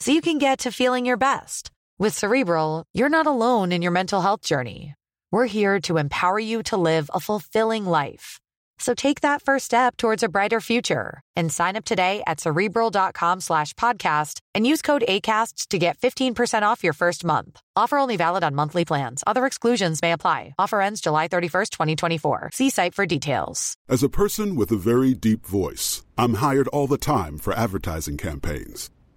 so you can get to feeling your best. With Cerebral, you're not alone in your mental health journey. We're here to empower you to live a fulfilling life. So take that first step towards a brighter future and sign up today at cerebral.com slash podcast and use code ACasts to get 15% off your first month. Offer only valid on monthly plans. Other exclusions may apply. Offer ends July 31st, 2024. See site for details. As a person with a very deep voice, I'm hired all the time for advertising campaigns.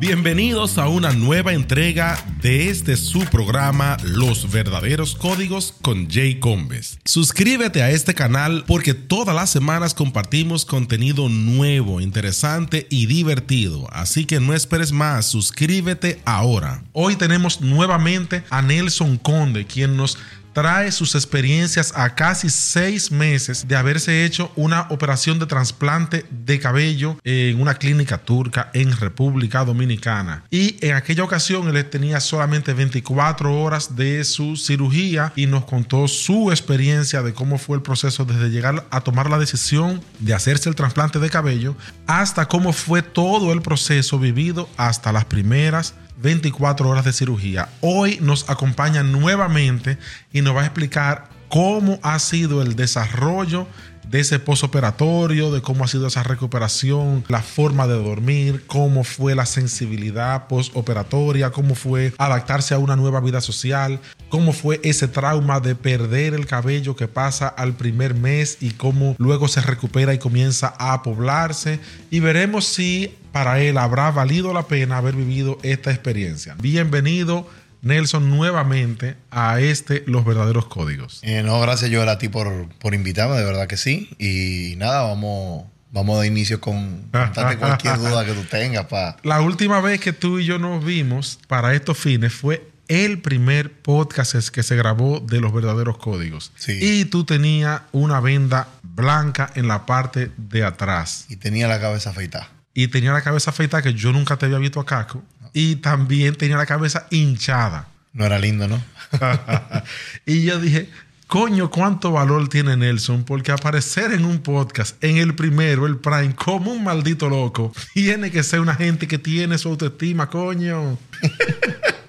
Bienvenidos a una nueva entrega de este su programa Los verdaderos códigos con Jay Combes. Suscríbete a este canal porque todas las semanas compartimos contenido nuevo, interesante y divertido. Así que no esperes más, suscríbete ahora. Hoy tenemos nuevamente a Nelson Conde, quien nos trae sus experiencias a casi seis meses de haberse hecho una operación de trasplante de cabello en una clínica turca en República Dominicana. Y en aquella ocasión él tenía solamente 24 horas de su cirugía y nos contó su experiencia de cómo fue el proceso desde llegar a tomar la decisión de hacerse el trasplante de cabello hasta cómo fue todo el proceso vivido hasta las primeras 24 horas de cirugía. Hoy nos acompaña nuevamente y nos va a explicar cómo ha sido el desarrollo de ese posoperatorio, de cómo ha sido esa recuperación, la forma de dormir, cómo fue la sensibilidad postoperatoria, cómo fue adaptarse a una nueva vida social, cómo fue ese trauma de perder el cabello que pasa al primer mes y cómo luego se recupera y comienza a poblarse. Y veremos si para él habrá valido la pena haber vivido esta experiencia. Bienvenido. Nelson nuevamente a este Los Verdaderos Códigos. Eh, no, gracias Joel a ti por, por invitarme, de verdad que sí. Y nada, vamos, vamos de inicio con cualquier duda que tú tengas. Pa. La última vez que tú y yo nos vimos para estos fines fue el primer podcast que se grabó de Los Verdaderos Códigos. Sí. Y tú tenías una venda blanca en la parte de atrás. Y tenía la cabeza afeitada. Y tenía la cabeza afeitada que yo nunca te había visto a Caco. Y también tenía la cabeza hinchada. No era lindo, ¿no? y yo dije, coño, cuánto valor tiene Nelson, porque aparecer en un podcast, en el primero, el Prime, como un maldito loco, tiene que ser una gente que tiene su autoestima, coño.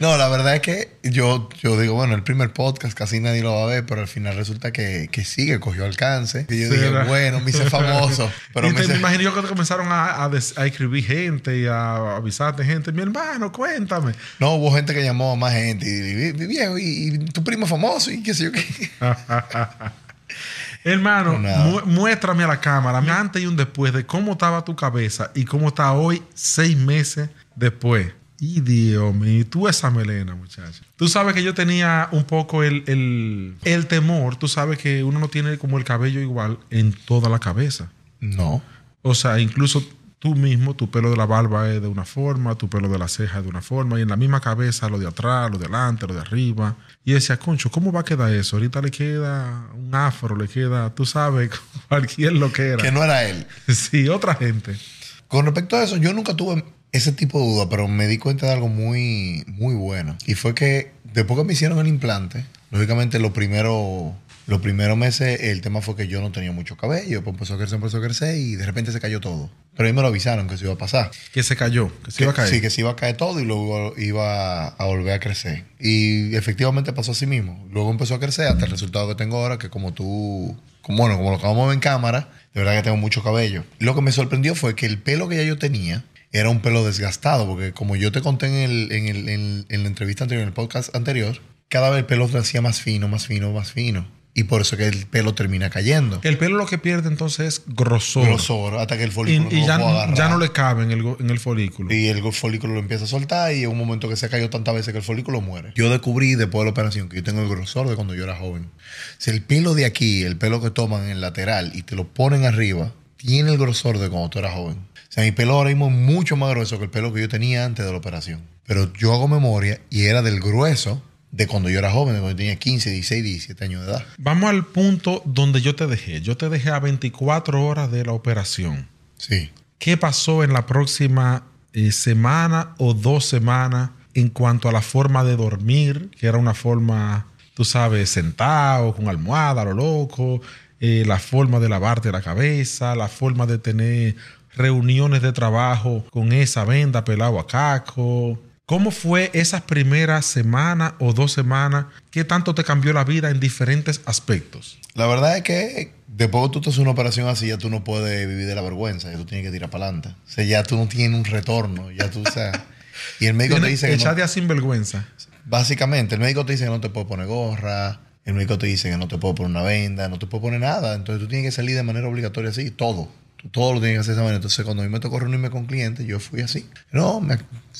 No, la verdad es que yo, yo digo, bueno, el primer podcast casi nadie lo va a ver, pero al final resulta que, que sí, que cogió alcance. Y yo Sí, dije, ¿verdad? bueno, me hice famoso. Pero y me te, me hice- imagino yo que comenzaron a, a escribir gente y a avisarte gente. Mi hermano, cuéntame. No, hubo gente que llamó a más gente. Y, viejo, y, y tu primo famoso y qué sé yo qué. Hermano, No, nada. mu- muéstrame a la cámara antes y un después de cómo estaba tu cabeza y cómo está hoy, seis meses después. Y Dios mío, tú esa melena, muchacho. Tú sabes que yo tenía un poco el, el, el temor. Tú sabes que uno no tiene como el cabello igual en toda la cabeza. No. O sea, incluso tú mismo, tu pelo de la barba es de una forma, tu pelo de la ceja es de una forma, y en la misma cabeza lo de atrás, lo de adelante, lo de arriba. Y decía, concho, ¿cómo va a quedar eso? Ahorita le queda un afro, le queda, tú sabes, cualquier lo que era. Que no era él. Sí, otra gente. Con respecto a eso, yo nunca tuve ese tipo de duda, pero me di cuenta de algo muy, muy bueno. Y fue que después que me hicieron el implante, lógicamente lo primero, los primeros meses el tema fue que yo no tenía mucho cabello, pues empezó a crecer, empezó a crecer y de repente se cayó todo. Pero ahí me lo avisaron que eso iba a pasar. Que se cayó, que se iba a caer. Sí, que se iba a caer todo y luego iba a volver a crecer. Y efectivamente pasó así mismo. Luego empezó a crecer hasta el resultado que tengo ahora, que como tú, como, bueno, como lo acabamos de ver en cámara, de verdad que tengo mucho cabello. Lo que me sorprendió fue que el pelo que ya yo tenía era un pelo desgastado, porque como yo te conté en, el, en, el, en, en la entrevista anterior, en el podcast anterior, cada vez el pelo se hacía más fino, más fino, más fino. Y por eso que el pelo termina cayendo. El pelo lo que pierde entonces es grosor. Grosor, hasta que el folículo y no ya, lo puede agarrar. ya no le cabe en el, en el folículo. Y el folículo lo empieza a soltar y en un momento que se cayó tantas veces que el folículo muere. Yo descubrí después de la operación que yo tengo el grosor de cuando yo era joven. Si el pelo de aquí, el pelo que toman en el lateral y te lo ponen arriba, tiene el grosor de cuando tú eras joven. O sea, mi pelo ahora mismo es mucho más grueso que el pelo que yo tenía antes de la operación. Pero yo hago memoria y era del grueso de cuando yo era joven, de cuando tenía 15, 16, 17 años de edad. Vamos al punto donde yo te dejé. Yo te dejé a 24 horas de la operación. Sí. ¿Qué pasó en la próxima eh, semana o dos semanas en cuanto a la forma de dormir? Que era una forma, tú sabes, sentado, con almohada, lo loco. eh, la forma de lavarte la cabeza, la forma de tener reuniones de trabajo con esa venda pelado a caco. ¿Cómo fue esas primeras semanas o dos semanas? ¿Qué tanto te cambió la vida en diferentes aspectos? La verdad es que después que tú te haces una operación así, ya tú no puedes vivir de la vergüenza, ya tú tienes que tirar para adelante. O sea, ya tú no tienes un retorno, ya tú, o sea. Y el médico te dice que no- Echate a sinvergüenza. básicamente, el médico te dice que no te puede poner gorra, el médico te dice que no te puede poner una venda, no te puede poner nada. Entonces tú tienes que salir de manera obligatoria así, todo. Tú todo lo tienes que hacer de esa manera. Entonces cuando a mí me tocó reunirme con clientes, yo fui así. No, me-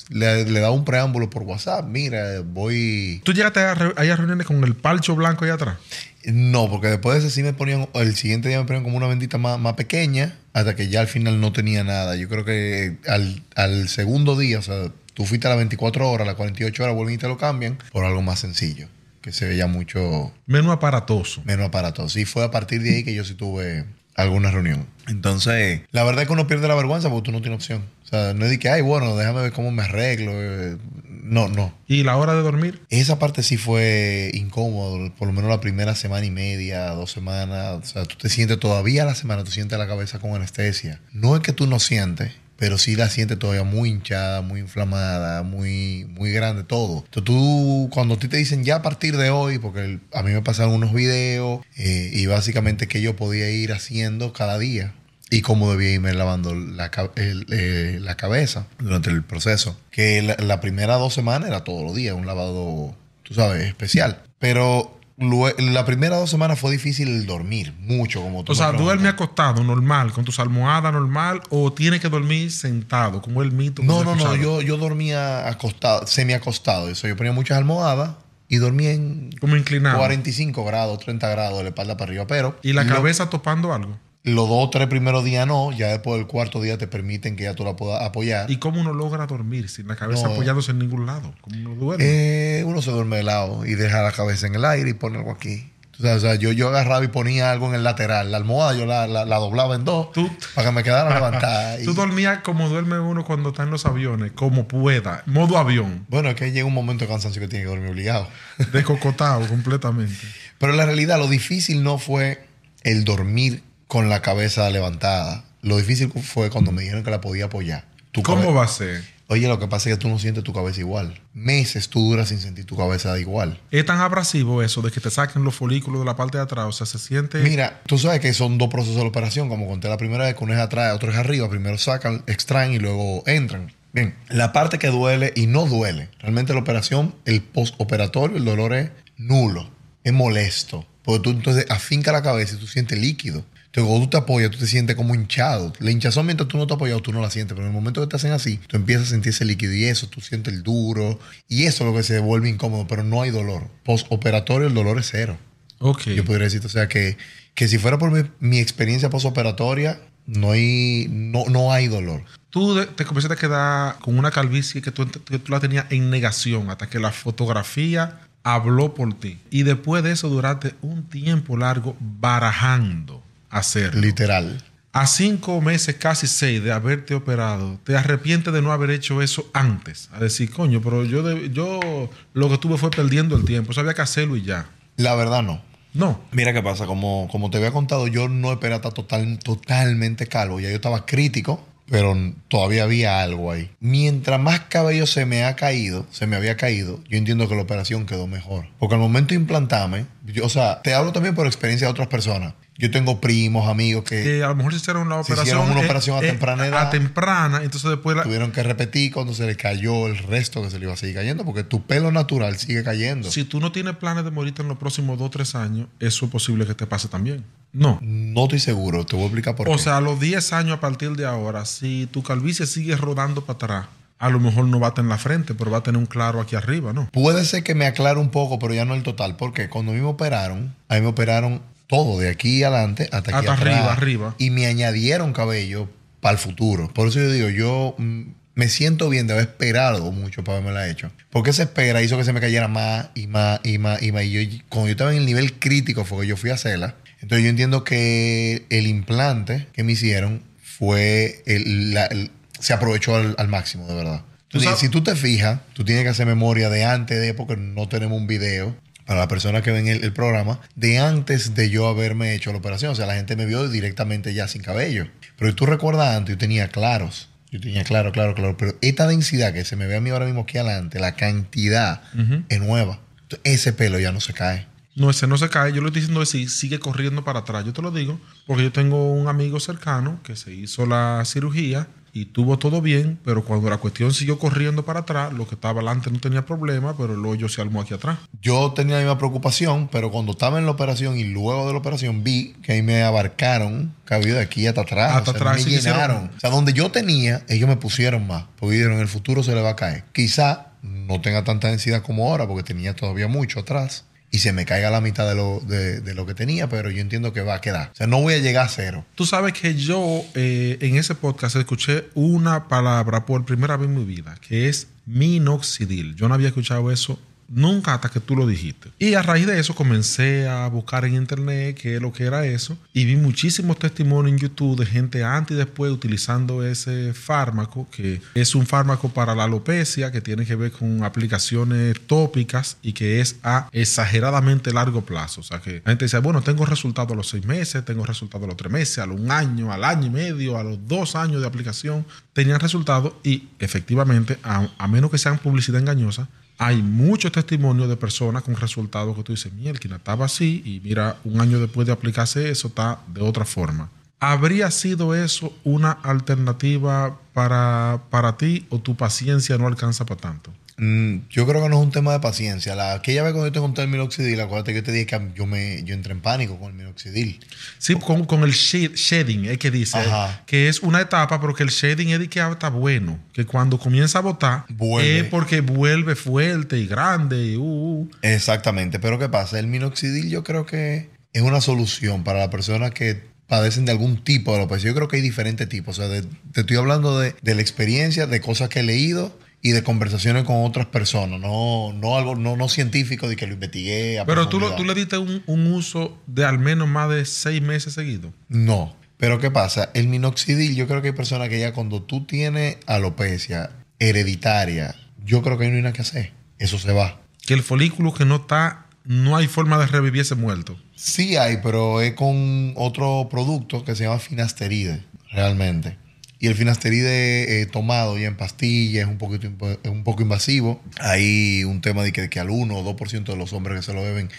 le, le daba un preámbulo por WhatsApp. Mira, voy... ¿Tú llegaste a, re- a reuniones con el palcho blanco ahí atrás? No, porque después de ese sí me ponían, el siguiente día me ponían como una bendita más, más pequeña, hasta que ya al final no tenía nada. Yo creo que al, al segundo día, o sea, tú fuiste a las 24 horas, a las 48 horas, vuelven y te lo cambian por algo más sencillo, que se veía mucho Menos aparatoso. menos aparatos. Sí, fue a partir de ahí que yo sí tuve alguna reunión. Entonces, la verdad es que uno pierde la vergüenza porque tú no tienes opción. O sea, no es de que, ay, bueno, déjame ver cómo me arreglo. eh, No, no. ¿Y la hora de dormir? Esa parte sí fue incómodo, por lo menos la primera semana y media, dos semanas. O sea, tú te sientes todavía la semana, tú sientes la cabeza con anestesia. No es que tú no sientes, pero sí la sientes todavía muy hinchada, muy inflamada, muy, muy grande, todo. Entonces tú, cuando a ti te dicen ya a partir de hoy, porque a mí me pasaron unos videos eh, y básicamente que yo podía ir haciendo cada día y cómo debía irme lavando la, eh, la cabeza durante el proceso. Que la, la primera dos semanas era todos los días, un lavado, tú sabes, especial. Pero la primera dos semanas fue difícil el dormir, mucho, como tú O sea, duerme acostado, normal, con tus almohadas normal, o tiene que dormir sentado, como el mito. No, no, no, yo, yo dormía acostado, semi acostado. Eso, yo ponía muchas almohadas y dormía en Como inclinado. 45 grados, 30 grados de la espalda para arriba. Pero Y la lo- cabeza topando algo. Los dos o tres primeros días no, ya después del cuarto día te permiten que ya tú la puedas apoyar. ¿Y cómo uno logra dormir sin la cabeza No. apoyándose en ningún lado? ¿Cómo uno duerme? Eh, uno se duerme de lado y deja la cabeza en el aire y pone algo aquí. O sea, o sea, yo, yo agarraba y ponía algo en el lateral. La almohada yo la, la- la doblaba en dos Tú- para que me quedara levantada. Y- Tú dormías como duerme uno cuando está en los aviones, como pueda, modo avión, bueno, es que llega un momento de cansancio que tiene que dormir obligado. descocotado completamente. Pero la realidad lo difícil no fue el dormir con la cabeza levantada. Lo difícil fue cuando me dijeron que la podía apoyar. Tu ¿Cómo cabe- va a ser? Oye, lo que pasa es que tú no sientes tu cabeza igual. Meses tú duras sin sentir tu cabeza igual. Es tan abrasivo eso de que te saquen los folículos de la parte de atrás. O sea, se siente. Mira, tú sabes que son dos procesos de la operación, como conté la primera vez, que uno es atrás, otro es arriba. Primero sacan, extraen y luego entran. Bien, la parte que duele y no duele. Realmente la operación, el postoperatorio, el dolor es nulo, es molesto. Porque tú entonces afinca la cabeza y tú sientes líquido. Entonces, cuando tú te apoyas, tú te sientes como hinchado. La hinchazón mientras tú no te apoyas, tú no la sientes. Pero en el momento que te hacen así, tú empiezas a sentir ese líquido y eso, tú sientes el duro. Y eso es lo que se vuelve incómodo, pero no hay dolor. Postoperatorio, el dolor es cero. Ok. Yo podría decirte, o sea, que, que si fuera por mi, mi experiencia postoperatoria, no hay, no, no hay dolor. Tú te comenzaste a quedar con una calvicie que tú, que tú la tenías en negación hasta que la fotografía habló por ti. Y después de eso duraste un tiempo largo barajando hacerlo. Literal. A cinco meses, casi seis, de haberte operado, ¿te arrepientes de no haber hecho eso antes? A decir, coño, pero yo, de- yo lo que tuve fue perdiendo el tiempo. Sabía que hacerlo y ya. La verdad, no. No. Mira qué pasa, como, como te había contado, yo no esperaba estar total, totalmente calvo. Ya yo estaba crítico, pero todavía había algo ahí. Mientras más cabello se me ha caído, se me había caído, yo entiendo que la operación quedó mejor. Porque al momento de implantarme, yo, o sea, te hablo también por experiencia de otras personas. Yo tengo primos, amigos que Que a lo mejor se hicieron Se operación. hicieron una eh, operación a eh, temprana A edad. temprana, entonces después la, tuvieron que repetir cuando se le cayó el resto que se le iba a seguir cayendo, porque tu pelo natural sigue cayendo. Si tú no tienes planes de morirte en los próximos dos o tres años, eso es posible que te pase también. No. No estoy seguro, te voy a explicar por O qué. sea, a los 10 años a partir de ahora, si tu calvicie sigue rodando para atrás, a lo mejor no va a tener en la frente, pero va a tener un claro aquí arriba, ¿no? Puede ser que me aclare un poco, pero ya no el total. Porque cuando a mí me operaron, a mí me operaron todo, de aquí adelante hasta aquí Hasta atrás. arriba, arriba. Y me añadieron cabello para el futuro. Por eso yo digo, yo mm, me siento bien de haber esperado mucho para haberme la hecho. Porque esa espera hizo que se me cayera más y más y más y más. Y yo, cuando yo estaba en el nivel crítico fue que yo fui a hacerla. Entonces yo entiendo que el implante que me hicieron fue el, la- el- se aprovechó al, al máximo, de verdad. Entonces, si tú te fijas, tú tienes que hacer memoria de antes de, porque no tenemos un video para las personas que ven el, el programa, de antes de yo haberme hecho la operación. O sea, la gente me vio directamente ya sin cabello. Pero tú recuerdas antes, yo tenía claros. Yo tenía claro, claro, claro. Pero esta densidad que se me ve a mí ahora mismo aquí adelante, la cantidad es nueva. Entonces, ese pelo ya no se cae. No, ese no se cae. Yo le estoy diciendo si sigue corriendo para atrás. Yo te lo digo porque yo tengo un amigo cercano que se hizo la cirugía y tuvo todo bien, pero cuando la cuestión siguió corriendo para atrás, lo que estaba adelante no tenía problema, pero el hoyo se armó aquí atrás. Yo tenía la misma preocupación, pero cuando estaba en la operación y luego de la operación vi que ahí me abarcaron cabello de aquí hasta atrás. Hasta o sea, atrás, me hicieron- llenaron. O sea, donde yo tenía, ellos me pusieron más. Porque dijeron, en el futuro se le va a caer. Quizá no tenga tanta densidad como ahora, porque tenía todavía mucho atrás. Y se me caiga la mitad de lo, de, de lo que tenía, pero yo entiendo que va a quedar. O sea, no voy a llegar a cero. Tú sabes que yo eh, en ese podcast escuché una palabra por primera vez en mi vida, que es minoxidil. Yo no había escuchado eso nunca hasta que tú lo dijiste. Y a raíz de eso comencé a buscar en internet qué es lo que era eso y vi muchísimos testimonios en YouTube de gente antes y después utilizando ese fármaco, que es un fármaco para la alopecia, que tiene que ver con aplicaciones tópicas y que es a exageradamente largo plazo. O sea que la gente dice, bueno, tengo resultado a los seis meses, tengo resultado a los tres meses, a los un año, al año y medio, a los dos años de aplicación, tenían resultados y efectivamente, a, menos que sean publicidad engañosa, hay muchos testimonios de personas con resultados que tú dices, mierda, estaba así y mira, un año después de aplicarse eso está de otra forma. ¿Habría sido eso una alternativa para, para ti o tu paciencia no alcanza para tanto? Mm, yo creo que no es un tema de paciencia. La, aquella vez cuando yo te conté el minoxidil, acuérdate que yo te dije que yo, me, yo entré en pánico con el minoxidil. Sí, con, con el shed- shedding, es que dice Ajá. que es una etapa, pero que el shedding es de que está bueno, que cuando comienza a botar Vuelve. es porque vuelve fuerte y grande y uh, uh. Exactamente, pero ¿qué pasa? El minoxidil yo creo que es una solución para las personas que padecen de algún tipo de alopecia. Yo creo que hay diferentes tipos. O sea, de- te estoy hablando de, de la experiencia, de cosas que he leído y de conversaciones con otras personas. No, no algo no, no científico de que lo investigué. a Pero tú, lo- tú le diste un, un uso de al menos más de seis meses seguidos. No. Pero ¿qué pasa? El minoxidil, yo creo que hay personas que ya cuando tú tienes alopecia hereditaria, yo creo que no hay nada que hacer. Eso se va. Que el folículo que no está, no hay forma de revivir ese muerto. Sí hay, pero es con otro producto que se llama finasteride, realmente. Y el finasteride eh, tomado ya en pastillas es un, poquito, un poco invasivo. Hay un tema de que, de que al 1 o 2% de los hombres que se lo beben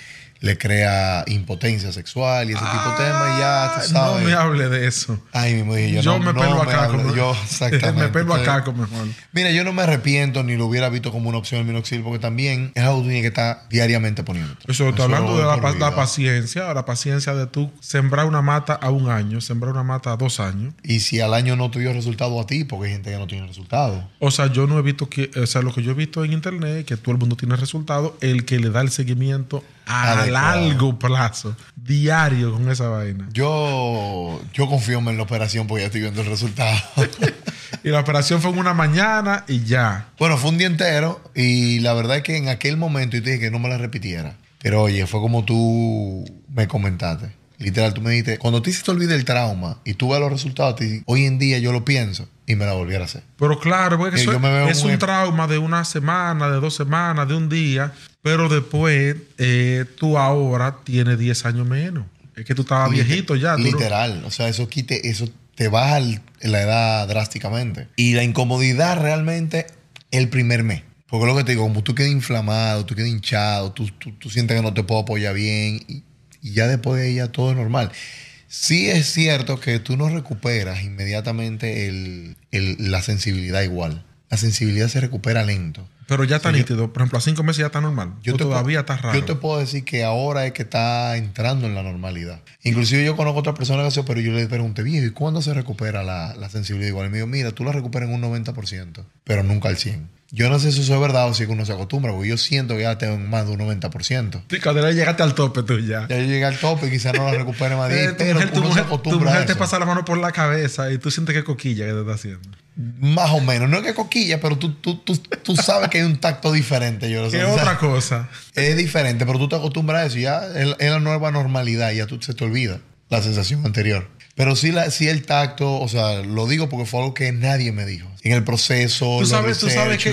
le crea impotencia sexual y ese tipo de temas. Y ya, tú sabes. No me hable de eso. Ay, mismo dije yo. Yo no, me no pelo me acá. como- Yo, exactamente. me pelo acá como mejor. Mira, yo no me arrepiento ni lo hubiera visto como una opción el minoxidil porque también es algo que estar diariamente poniendo. Eso está hablando de la, la paciencia, la paciencia de tú sembrar una mata a un año, sembrar una mata a dos años. Y si al año no te dio resultado a ti, porque hay gente que no tiene resultado. O sea, yo no he visto que, o sea, lo que yo he visto en internet, que todo el mundo tiene resultados, el que le da el seguimiento a Adecuado. largo plazo, diario con esa vaina. Yo, yo confío en la operación porque ya estoy viendo el resultado. Y la operación fue en una mañana y ya. bueno, fue un día entero y la verdad es que en aquel momento yo te dije que no me la repitiera. Pero oye, fue como tú me comentaste. Literal, tú me dijiste, cuando te olvida el trauma y tú ves los resultados, te hoy en día yo lo pienso y me la volviera a hacer. Pero claro, porque Eh, eso yo me veo es muy- un trauma de una semana, de dos semanas, de un día, pero después eh, tú ahora tienes 10 años menos. Es que tú estabas Liter- viejito ya. no- Literal. O sea, eso quite, eso te baja el- la edad drásticamente. Y la incomodidad realmente el primer mes. Porque lo que te digo, como tú quedas inflamado, tú quedas hinchado, tú, tú, tú sientes que no te puedo apoyar bien y, y ya después de ahí ya todo es normal. Sí es cierto que tú no recuperas inmediatamente el- el- la sensibilidad igual. La sensibilidad se recupera lento. Pero ya está Sí, nítido. Por ejemplo, a cinco meses ya está normal. Yo O te todavía puedo- está raro. Yo te puedo decir que ahora es que está entrando en la normalidad. Inclusive yo conozco otras personas que hacen, pero yo le pregunté, viejo, ¿y cuándo se recupera la, la sensibilidad igual? Y me dijo, mira, tú la recuperas en un 90%, pero nunca al 100%. Yo no sé si eso es verdad o si es uno se acostumbra, porque yo siento que ya tengo más de un 90%. Sí, cuando ya llegaste al tope tú ya. Ya yo llegué al tope y quizás no la recupere más de Eh, tu pero mujer, tu uno mujer- se tu acostumbra mujer a te pasa la mano por la cabeza y tú sientes que coquilla que te está haciendo. Más o menos. No es que coquilla, pero tú, tú, tú, tú sabes que hay un tacto diferente. Yo lo sé. ¿Qué O sea, otra cosa? Es diferente, pero tú te acostumbras a eso. Ya es, es la nueva normalidad. Ya tú se te olvida la sensación anterior. Pero sí, la, sí el tacto, o sea, lo digo porque fue algo que nadie me dijo. En el proceso, Tú sabes, tú sabes research, que,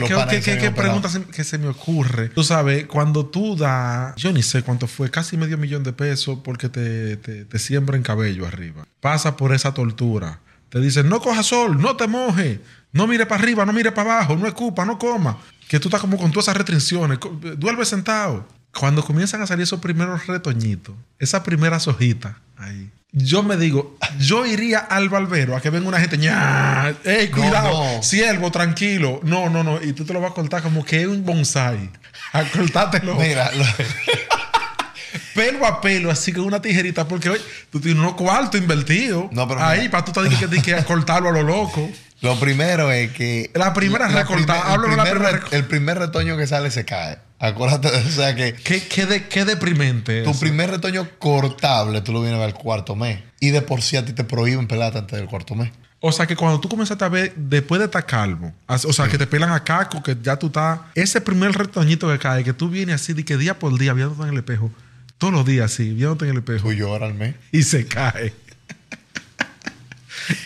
pregunta se- que se me ocurre. Tú sabes, cuando tú das, yo ni sé cuánto fue, casi medio millón de pesos porque te, te, te siembran cabello arriba. Pasa por esa tortura. Te dicen, no coja sol, no te moje, no mire para arriba, no mire para abajo, no escupa, no coma. Que tú estás como con todas esas restricciones. Duerme sentado. Cuando comienzan a salir esos primeros retoñitos, esas primeras hojitas ahí. Yo me digo, yo iría al barbero a que venga una gente, ña, ey, No, cuidado, no. siervo, tranquilo. No, no, no. Y tú te lo vas a cortar como que es un bonsai. A cortártelo Mira, lo- pelo a pelo, así con una tijerita, porque hoy tú tienes unos cuartos invertidos. No, pero Ahí, mira. para tú te digas que, que cortarlo a lo loco. lo primero es que. La primera recortada, el, de la primer primera el primer retoño que sale se cae. Acuérdate, o sea que. Qué, qué, de- qué deprimente. Tu eso. primer retoño cortable, tú lo vienes a ver al cuarto mes. Y de por sí a ti te prohíben pelarte antes del cuarto mes. O sea que cuando tú comienzas a ver, después de estar calvo, o sea que te pelan a caco, que ya tú estás. Ese primer retoñito que cae, que tú vienes así de que día por día viéndote en el espejo, todos los días así, viéndote en el espejo, Tú lloras al mes. y se cae.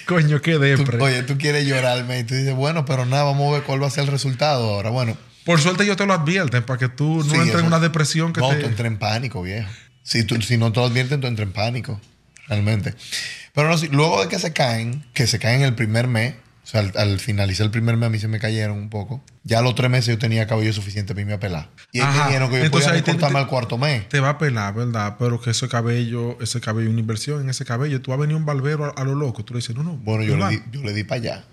Coño, qué Tú- depre. oye, tú quieres llorar al mes y tú dices, bueno, pero nada, vamos a ver cuál va a ser el resultado ahora. Bueno, Por suerte yo te lo advierten para que tú no Sí, entres en una depresión que no, te... tú entras en pánico, viejo. Si, tú, si no te lo advierten, tú entras en pánico. Realmente. Pero no, si- luego de que se caen, que se caen el primer mes, o sea, al, al finalizar el primer mes a mí se me cayeron un poco. Ya a los tres meses yo tenía cabello suficiente para irme a pelar. Y ellos Ajá. dijeron que yo Entonces podía ahí te- al cuarto mes. Te va a pelar, ¿verdad? Pero que ese cabello, ese cabello, una inversión en ese cabello. Tú vas a venir un barbero a, a lo loco. Tú le dices, no, no. Bueno, yo le, di, yo le di para allá.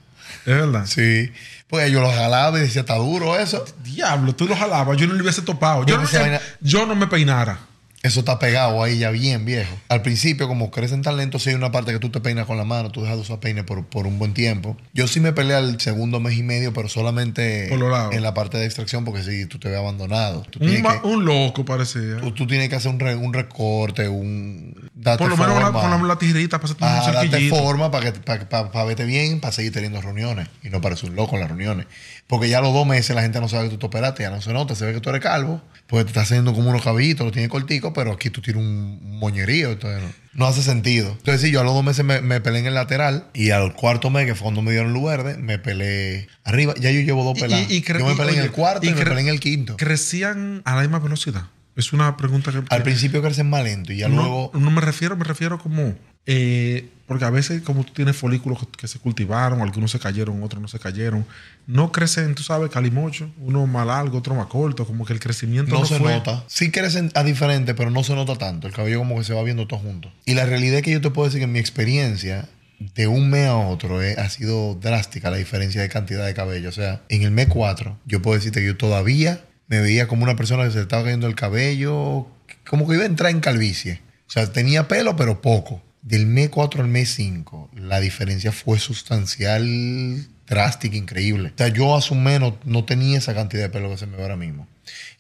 Es verdad. Sí. Pues yo lo jalaba y decía, está duro eso. Diablo, tú lo jalabas. Yo no le hubiese topado. Yo, no, eh, vaina- yo no me peinara. Eso está pegado ahí ya bien viejo. Al principio, como crecen tan lento, sí hay una parte que tú te peinas con la mano, tú dejas de usar peine por, por un buen tiempo. Yo sí me peleé al segundo mes y medio, pero solamente en la parte de extracción, porque sí, tú te ves abandonado. Tú Un, que, un loco parecía. tú, tú tienes que hacer un, re- un recorte, un... Date Por lo menos con la, tijerita para un date forma para que para, para- para verte bien, para seguir teniendo reuniones y no parecer un loco en las reuniones. Porque ya a los dos meses la gente no sabe que tú te operaste, ya no se nota, se ve que tú eres calvo, porque te estás haciendo como unos cabillitos, lo tienes cortico, pero aquí tú tienes un moñerío, entonces no, no hace sentido. Entonces sí, yo a los dos meses me, me pelé en el lateral y al cuarto mes, que fue cuando me dieron luz verde, me pelé arriba. Ya yo llevo dos Y- peladas. y- y cre- yo me y, pelé en el cuarto y, me pelé en el quinto. ¿Crecían a la misma velocidad? Es una pregunta que... Al principio crecen más lento y ya no, luego... no me refiero, me refiero como eh, porque a veces como tú tienes folículos que, que se cultivaron, algunos se cayeron, otros no se cayeron, no crecen, tú sabes, calimocho, uno más largo, otro más corto, como que el crecimiento No, no, se fue. nota. Sí crecen a diferente, pero no se nota tanto. El cabello como que se va viendo todo junto. Y la realidad es que yo te puedo decir que en mi experiencia, de un mes a otro, eh, ha sido drástica la diferencia de cantidad de cabello. O sea, en el mes 4, yo puedo decirte que yo todavía me veía como una persona que se estaba cayendo el cabello, como que iba a entrar en calvicie. O sea, tenía pelo, pero poco. Del mes 4 al mes 5, la diferencia fue sustancial, drástica, increíble. O sea, yo hace un mes no, tenía esa cantidad de pelo que se me ve ahora mismo.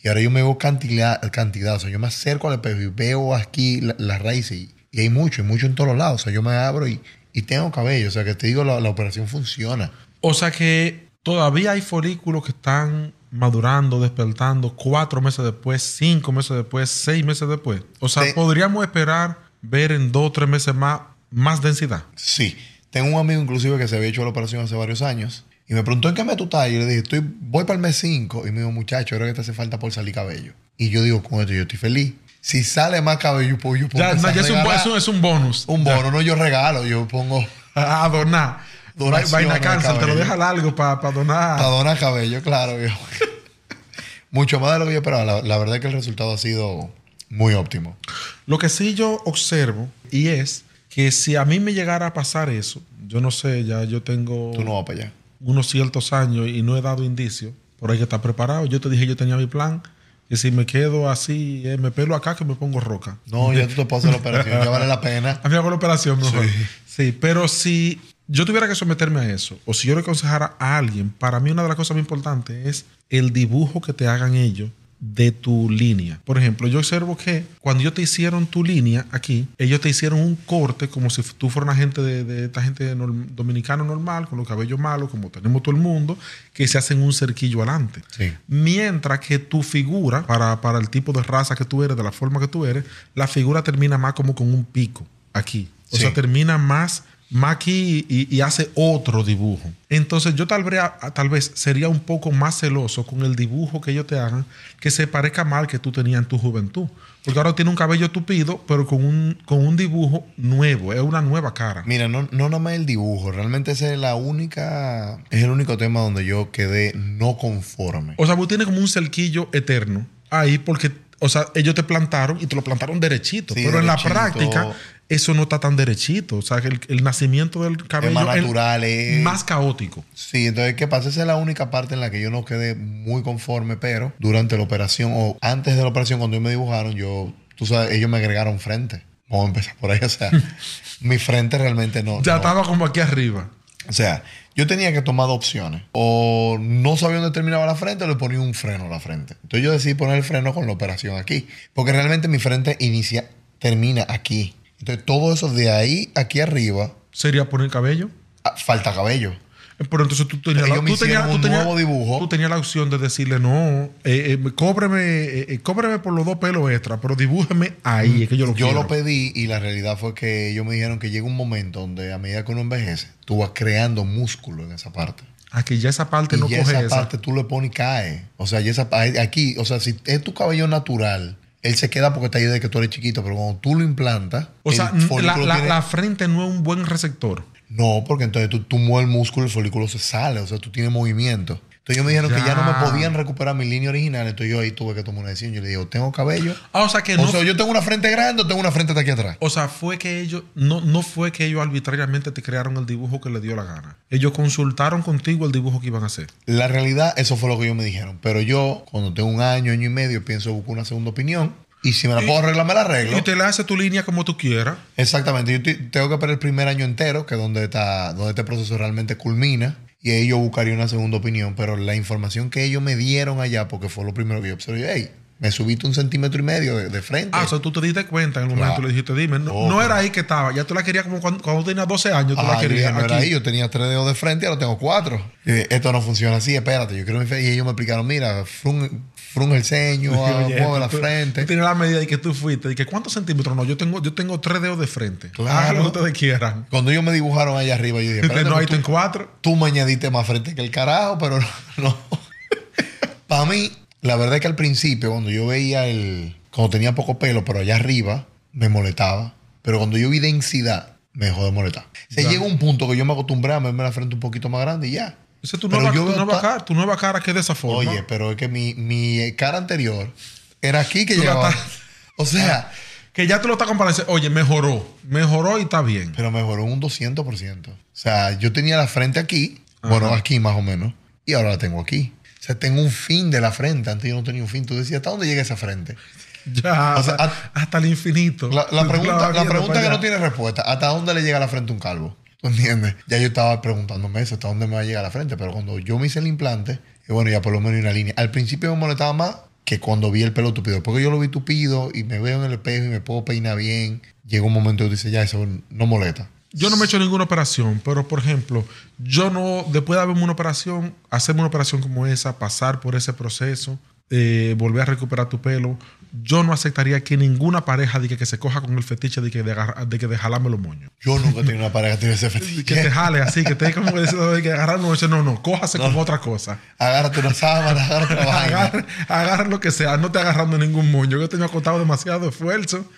Y ahora yo me veo cantidad, cantidad. O sea, yo me acerco al espejo y veo aquí la- las raíces. Y, y hay mucho, hay mucho en todos lados. O sea, yo me abro y, y tengo cabello. O sea, que te digo, la, la operación funciona. O sea que todavía hay folículos que están madurando, despertando cuatro meses después, cinco meses después, seis meses después. O sea, podríamos esperar ver en dos o tres meses más, más densidad. Sí. Tengo un amigo inclusive que se había hecho la operación hace varios años. Y me preguntó en qué mes tú estás. Y yo le dije, estoy, voy para el mes 5. Y me dijo, muchacho, creo que te hace falta por salir cabello. Y yo digo, con esto yo estoy feliz. Si sale más cabello, pues yo puedo Ya, no, ya es, un, es un- es un bonus. Un Ya. no yo regalo, yo pongo A a donar. Vaina cáncer, te lo deja largo para donar. para donar cabello, claro. viejo. Mucho más de lo que yo esperaba. La, la verdad es que el resultado ha sido muy óptimo. Lo que sí yo observo y es que si a mí me llegara a pasar eso, yo no sé, ya yo tengo Tú no vas para allá. unos ciertos años y no he dado indicios, pero hay que estar preparado. Yo te dije, yo tenía mi plan, que si me quedo así, eh, me pelo acá, que me pongo roca. No, ya tú te puedes hacer la operación, ya vale la pena. A mí hago la operación mejor. Sí. Sí. pero si yo tuviera que someterme a eso, o si yo le aconsejara a alguien, para mí una de las cosas más importantes es el dibujo que te hagan ellos de tu línea. Por ejemplo, yo observo que cuando ellos te hicieron tu línea aquí, ellos te hicieron un corte como si tú fueras una gente de, de esta gente norm- dominicano normal, con los cabellos malos, como tenemos todo el mundo, que se hacen un cerquillo adelante. Sí. Mientras que tu figura, para, para el tipo de raza que tú eres, de la forma que tú eres, la figura termina más como con un pico aquí. O Sí. sea, termina más, aquí y, y hace otro dibujo. Entonces yo tal vez, tal vez sería un poco más celoso con el dibujo que ellos te hagan que se parezca mal que tú tenías en tu juventud. Porque ahora tiene un cabello tupido, pero con un, con un dibujo nuevo, es una nueva cara. Mira, no, no nomás el dibujo, realmente ese es la única, es el único tema donde yo quedé no conforme. O sea, vos tienes como un cerquillo eterno ahí porque, o sea, ellos te plantaron y te lo plantaron derechito. Sí, pero en la práctica, eso no está tan derechito. O sea, que el, el nacimiento del cabello más natural, es- más caótico. Sí, entonces, ¿qué pasa? Esa es la única parte en la que yo no quedé muy conforme, pero durante la operación o antes de la operación, cuando ellos me dibujaron, yo, tú sabes, ellos me agregaron frente. Vamos a empezar por ahí, o sea, mi frente realmente no. Ya no. estaba como aquí arriba. O sea, yo tenía que tomar dos opciones. O no sabía dónde terminaba la frente o le ponía un freno a la frente. Entonces yo decidí poner el freno con la operación aquí. Porque realmente mi frente inicia, termina aquí. Entonces todo eso de ahí, aquí arriba, Sería poner cabello. ah, falta cabello. Pero entonces tú tenías, Ellos la, tú tenías, tú un tenías- nuevo dibujo. tú tenías la opción de decirle, no, eh, eh, cóbreme, eh, eh, cóbreme por los dos pelos extra, pero dibújeme ahí, es que yo lo Yo quiero. lo pedí y la realidad fue que ellos me dijeron que llega un momento donde a medida que uno envejece, tú vas creando músculo en esa parte. Aquí ya esa parte y no ya coge esa esa. parte tú le pones y cae. O sea, ya esa, aquí, o sea, si es tu cabello natural, él se queda porque está ahí desde que tú eres chiquito, pero cuando tú lo implantas, O sea, la, la- tiene- la frente no es un buen receptor. No, porque entonces tú, tú mueves el músculo y el folículo se sale, o sea, tú tienes movimiento. Entonces ellos me dijeron que ya no me podían recuperar mi línea original, entonces yo ahí tuve que tomar una decisión. Yo le digo, ¿tengo cabello? Ah, o sea que O no. sea, yo tengo una frente grande o tengo una frente de aquí atrás. O sea, fue que ellos, no, no fue que ellos arbitrariamente te crearon el dibujo que le dio la gana. Ellos consultaron contigo el dibujo que iban a hacer. La realidad, eso fue lo que ellos me dijeron. Pero yo, cuando tengo un año, año y medio, pienso buscar una segunda opinión. Y si me la puedo arreglar, me la arreglo. Y te le hace tu línea como tú quieras. Exactamente. Yo te- tengo que esperar el primer año entero, que es donde, está, donde este proceso realmente culmina. Y ahí yo buscaría una segunda opinión. Pero la información que ellos me dieron allá, porque fue lo primero que yo observé, hey, me subiste un centímetro y medio de, de frente. Ah, o sea, tú te diste cuenta en el momento Claro. le dijiste, dime, no, Oh, no era ahí que estaba, ya tú la querías como cuando, cuando tenías 12 años, tú Ah, la querías. era ahí, yo tenía tres dedos de frente y ahora tengo cuatro. Dije, esto no funciona así, espérate, yo quiero mi fe. Y ellos me explicaron, mira, frun, frun el ceño, ah, mueve la frente. Tú tienes la medida de que tú fuiste, de que cuántos centímetros, no, yo tengo, yo tengo tres dedos de frente. Claro. Lo que ustedes quieran. Cuando ellos me dibujaron allá arriba, yo dije, espérate, no, ahí tú en cuatro. tú me añadiste más frente que el carajo, pero no. Para mí, la verdad es que al principio, cuando yo veía el. Cuando tenía poco pelo, pero allá arriba, me molestaba. Pero cuando yo vi densidad, me dejó de molestar. Se llega un punto que yo me acostumbré a verme la frente un poquito más grande y ya. Esa es tu Pero nueva, yo tu nueva cara, tu nueva cara que es de esa forma. Oye, pero es que mi, mi cara anterior era aquí que llegaba. O sea, que ya tú lo estás comparando. Oye, mejoró. Mejoró y está bien. pero mejoró un 200%. O sea, yo tenía la frente aquí, bueno, aquí más o menos, y ahora la tengo aquí. O sea, tengo un fin de la frente. Antes yo no tenía un fin. Tú decías, ¿hasta dónde llega esa frente? Ya, O sea, hasta, a- hasta el infinito. La, pregunta, la pregunta que no tiene respuesta, ¿hasta dónde le llega la frente a un calvo? ¿Tú entiendes? Ya yo estaba preguntándome eso, ¿hasta dónde me va a llegar la frente? Pero cuando yo me hice el implante, y bueno, ya por lo menos hay una línea. Al principio me molestaba más que cuando vi el pelo tupido. Porque yo lo vi tupido y me veo en el espejo y me puedo peinar bien. Llega un momento que dice, ya, eso no molesta. Yo no me he hecho ninguna operación, pero por ejemplo, yo no, después de haberme una operación, hacerme una operación como esa, pasar por ese proceso, eh, volver a recuperar tu pelo, yo no aceptaría que ninguna pareja diga que se coja con el fetiche de que de, de que de jalarme los moños. Yo nunca he tenido una pareja que tiene ese fetiche. que te jale así, que te como que dice, "Ay, que agarrar no, no, no, cójase como otra cosa. Agárrate una sábana, agárrate una vaina. Agarra, agarra lo que sea, no te agarrando ningún moño. Yo he costado demasiado esfuerzo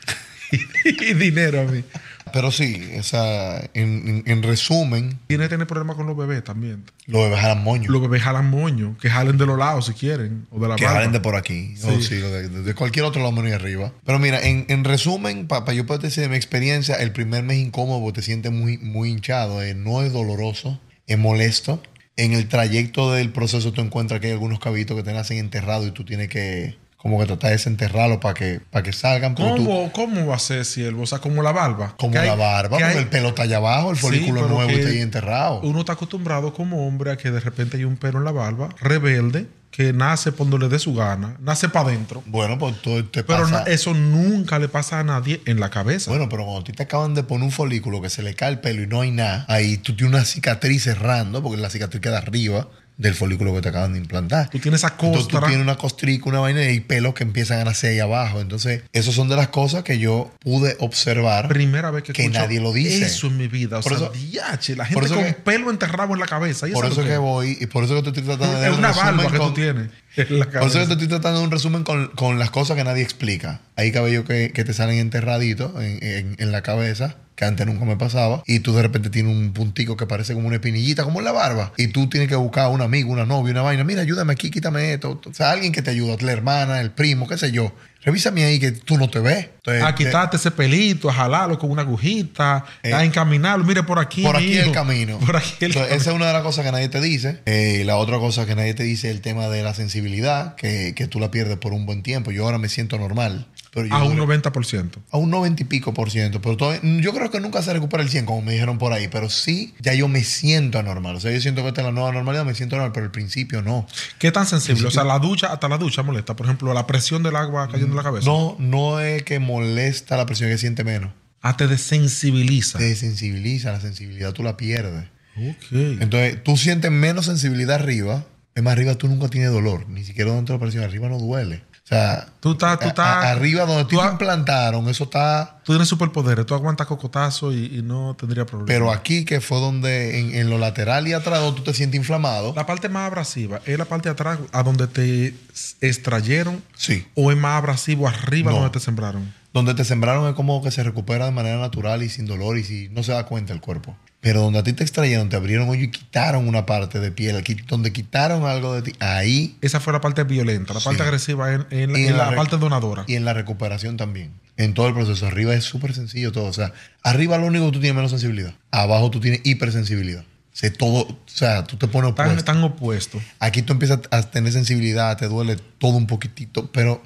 y, y dinero a mí. Pero sí, o sea, en, en- en resumen, Tiene que tener problemas con los bebés también. los bebés jalan moño. Los bebés jalan moño, que jalen de los lados si quieren, o de la que barba. jalen de por aquí. Sí. O sí, de, de cualquier otro lado menos arriba. Pero mira, en, en resumen, para yo poder decir de mi experiencia, el primer mes incómodo te sientes muy, muy hinchado. eh, no es doloroso, es molesto. En el trayecto del proceso tú encuentras que hay algunos cabitos que te nacen enterrados y tú tienes que como que tratar de desenterrarlos para que, para que salgan. pero tú- ¿Cómo, ¿Cómo va a ser, siervo? O sea, como la barba. como hay- la barba, que porque hay- el pelo está allá abajo, el Sí, folículo pero nuevo está ahí enterrado. Uno está acostumbrado como hombre a que de repente hay un pelo en la barba, rebelde, que nace donde le dé su gana, nace para adentro. Bueno, pues tú te Pero pasa- no- eso nunca le pasa a nadie en la cabeza. Bueno, pero cuando a ti te acaban de poner un folículo que se le cae el pelo y no hay nada, ahí tú tienes una cicatriz cerrando, porque la cicatriz queda arriba del folículo que te acaban de implantar. tú tienes esa Entonces tú costra. tienes una costrica, una vaina y hay pelos que empiezan a nacer ahí abajo. Entonces, esas son de las cosas que yo pude observar. Primera vez que, que nadie lo dice. Eso en mi vida. O Por sea, eso- diache, la gente eso con que- pelo enterrado en la cabeza. ¿y por es eso lo que voy y por eso que te estoy tratando de dar Es un una barba que con- tú tienes en la Por eso que te estoy tratando de un resumen con, con las cosas que nadie explica. Hay cabellos que, que te salen enterraditos en, en- en la cabeza, que antes nunca me pasaba, y tú de repente tienes un puntico que parece como una espinillita, como en la barba, y tú tienes que buscar a un amigo, una novia, una vaina. Mira, ayúdame aquí, quítame esto. O sea, alguien que te ayude, la hermana, el primo, qué sé yo. Revísame ahí que tú no te ves. Entonces, a de- quitarte ese pelito, a jalarlo con una agujita, Eh, a encaminarlo. Mire, por aquí. por aquí mijo. el camino. Por aquí el Entonces, camino. esa es una de las cosas que nadie te dice. Eh, la otra cosa que nadie te dice es el tema de la sensibilidad, que, que tú la pierdes por un buen tiempo. Yo ahora me siento normal. Pero yo A un duré- 90%. a un 90 y pico por ciento. Pero todavía- yo creo que nunca se recupera el 100, como me dijeron por ahí. Pero sí, ya yo me siento anormal. O sea, yo siento que esta es la nueva normalidad, me siento normal, pero al principio no. ¿Qué tan sensible? O sea, la ducha, hasta la ducha molesta. Por ejemplo, la presión del agua cayendo en la cabeza. No, no es que molesta la presión, es que siente menos. Ah, te desensibiliza. Te desensibiliza, la sensibilidad tú la pierdes. Ok. Entonces, tú sientes menos sensibilidad arriba. Es más, arriba tú nunca tienes dolor, ni siquiera donde la presión. Arriba no duele. O sea, Tú estás- tú estás- a- arriba donde tú tú te implantaron, eso está. Tú tienes superpoderes. Tú aguantas cocotazo y, y no tendría problema. Pero aquí, que fue donde, en, en lo lateral y atrás, donde tú te sientes inflamado. La parte más abrasiva es la parte de atrás a donde te extrayeron Sí. o es más abrasivo arriba No. donde te sembraron. Donde te sembraron es como que se recupera de manera natural y sin dolor y si no se da cuenta el cuerpo. Pero donde a ti te extrayeron, te abrieron hoyo y quitaron una parte de piel, donde quitaron algo de ti, ahí Esa fue la parte violenta. La Sí. parte agresiva en, en la, en parte donadora. y en la recuperación también. En todo el proceso. Arriba es súper sencillo todo. O sea, arriba lo único que tú tienes menos sensibilidad. Abajo tú tienes hipersensibilidad. O sea, todo, o sea, tú te pones opuesto. están opuestos. Aquí tú empiezas a tener sensibilidad, te duele todo un poquitito, pero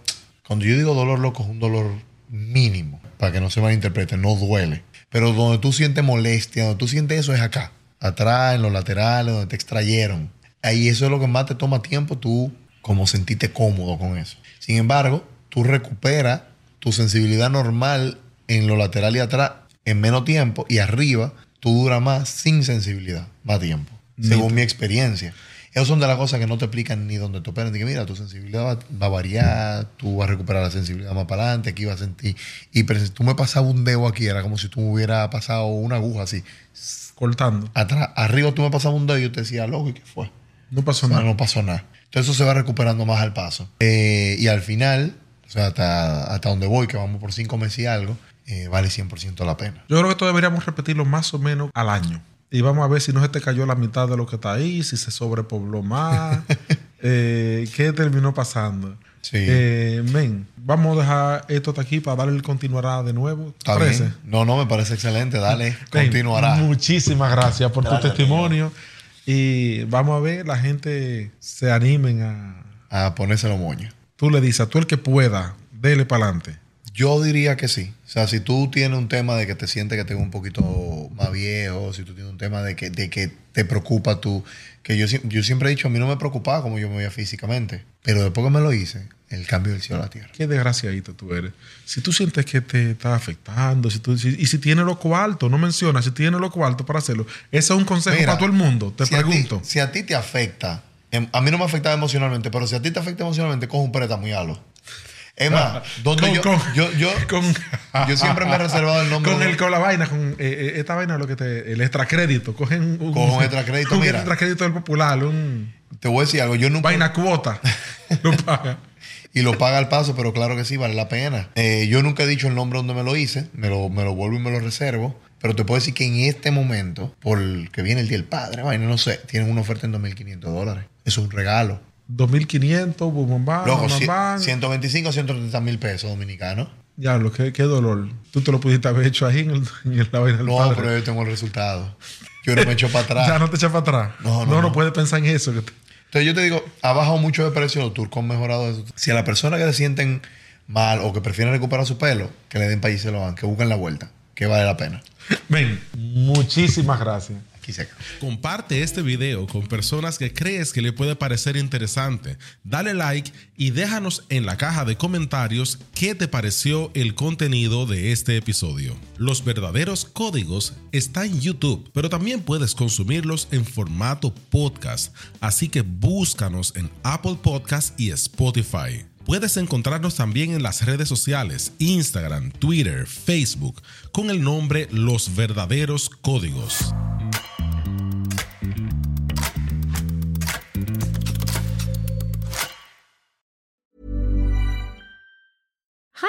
cuando yo digo dolor loco es un dolor mínimo, para que no se malinterprete, no duele. Pero donde tú sientes molestia, donde tú sientes eso es acá, atrás, en los laterales, donde te extrayeron. Ahí eso es lo que más te toma tiempo, tú como sentirte cómodo con eso. Sin embargo, tú recuperas tu sensibilidad normal en lo lateral y atrás en menos tiempo y arriba tú duras más sin sensibilidad, más tiempo, según mi experiencia. Esas son de las cosas que no te explican ni donde te operan. Mira, tu sensibilidad va, va a variar, tú vas a recuperar la sensibilidad más para adelante, aquí vas a sentir hiper- Tú me pasabas un dedo aquí, era como si tú me hubieras pasado una aguja así. Cortando. Atrás, arriba tú me pasabas un dedo y yo te decía, loco, ¿y qué fue? No pasó O sea, nada. no pasó nada. Entonces eso se va recuperando más al paso. Eh, y al final, o sea, hasta, hasta donde voy, que vamos por cinco meses y algo, eh, vale 100% la pena. Yo creo que esto deberíamos repetirlo más o menos al año. Y vamos a ver si no se te cayó la mitad de lo que está ahí, si se sobrepobló más, eh, qué terminó pasando. Sí. Eh, men, vamos a dejar esto hasta aquí para darle el continuará de nuevo. ¿Te ¿Está parece? bien? No, no, me parece excelente. Dale, Men, continuará. Muchísimas gracias por Gracias, tu testimonio. Y vamos a ver, la gente se animen a... A ponérselo moño. Tú le dices a tú el que pueda, dele para adelante. Yo diría que sí. O sea, si tú tienes un tema de que te sientes que te ves un poquito más viejo, si tú tienes un tema de que, de que te preocupa tú, que yo, yo siempre he dicho, a mí no me preocupaba como yo me veía físicamente, pero después que me lo hice, el cambio del cielo a la tierra. Qué desgraciadito tú eres. Si tú sientes que te está afectando, si tú, si- y si tienes los cuartos, no mencionas, si tienes los cuartos para hacerlo, ese es un consejo Mira, para todo el mundo. Te si a ti- pregunto. si a ti te afecta, em- a mí no me afectaba emocionalmente, pero si a ti te afecta emocionalmente, coge un préstamo y halo. Es más, donde Con- yo, con- yo, yo, con- yo siempre me he reservado el nombre Con, el, con la vaina, con eh, eh, esta vaina, lo que te, el extracrédito. Cogen un, Coge un extracrédito, un mira. extracrédito del popular, un Te voy a decir algo, yo nunca... vaina cuota. lo paga. Y lo paga al paso, pero claro que sí, vale la pena. Eh, yo nunca he dicho el nombre donde me lo hice, me lo, me lo vuelvo y me lo reservo. Pero te puedo decir que en este momento, por el que viene el Día del Padre, vaina, no sé, tienen una oferta en 2.500 dólares. Es un regalo. 2500, Bumambán, Loco, Bumambán. 125 130 mil pesos dominicanos. Ya, lo que qué dolor. Tú te lo pudiste haber hecho ahí en, el, en la vaina del No, padre. pero yo tengo el resultado. Yo no me echo para atrás. Ya no te echas para atrás. No, no, no, no no. puedes pensar en eso. Entonces yo te digo, ha bajado mucho de precio los turcos han mejorado eso. Si a la persona que se sienten mal o que prefieren recuperar su pelo, que le den país y se lo van, que busquen la vuelta, que vale la pena. Men, muchísimas gracias. Comparte este video con personas que crees que le puede parecer interesante. Dale like y déjanos en la caja de comentarios qué te pareció el contenido de este episodio. Los verdaderos códigos están en YouTube, pero también puedes consumirlos en formato podcast. Así que búscanos en Apple Podcast y Spotify. Puedes encontrarnos también en las redes sociales, Instagram, Twitter, Facebook, con el nombre Los Verdaderos Códigos.